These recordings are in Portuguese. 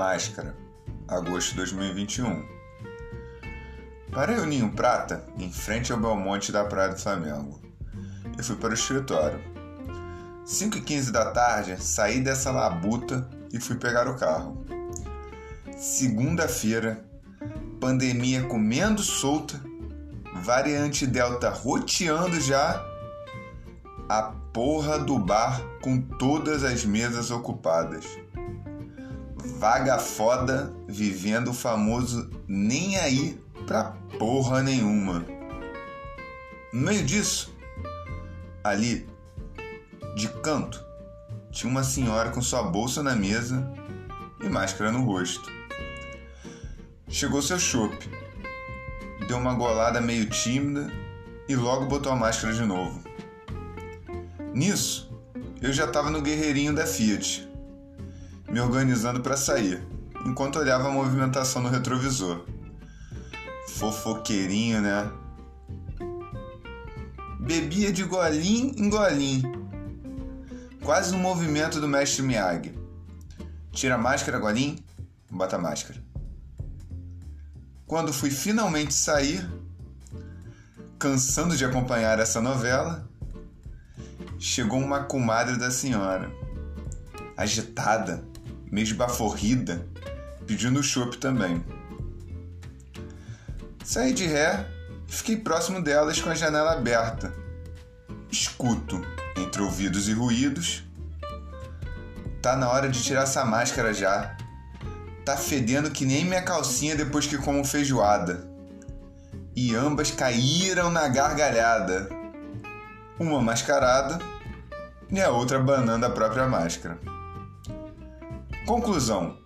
Máscara, agosto de 2021. Parei o Ninho Prata em frente ao Belmonte da Praia do Flamengo e fui para o escritório. 5 e 15 da tarde, saí dessa labuta e fui pegar o carro. Segunda-feira, pandemia comendo solta, variante Delta roteando já, a porra do bar com todas as mesas ocupadas vaga foda vivendo o famoso nem aí pra porra nenhuma. No meio disso, ali, de canto, tinha uma senhora com sua bolsa na mesa e máscara no rosto. Chegou seu chope, deu uma golada meio tímida e logo botou a máscara de novo. Nisso, eu já estava no guerreirinho da Fiat me organizando para sair, enquanto olhava a movimentação no retrovisor. Fofoqueirinho, né? Bebia de golim em golim. Quase no movimento do mestre Miyagi. Tira a máscara, golim, bota a máscara. Quando fui finalmente sair, cansando de acompanhar essa novela, chegou uma comadre da senhora, agitada, meio esbaforrida, pedindo chopp também. Saí de ré fiquei próximo delas com a janela aberta. Escuto, entre ouvidos e ruídos. Tá na hora de tirar essa máscara já. Tá fedendo que nem minha calcinha depois que como feijoada. E ambas caíram na gargalhada. Uma mascarada e a outra banando a própria máscara. Conclusão: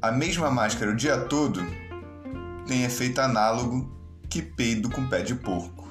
a mesma máscara o dia todo tem efeito análogo que peido com pé de porco.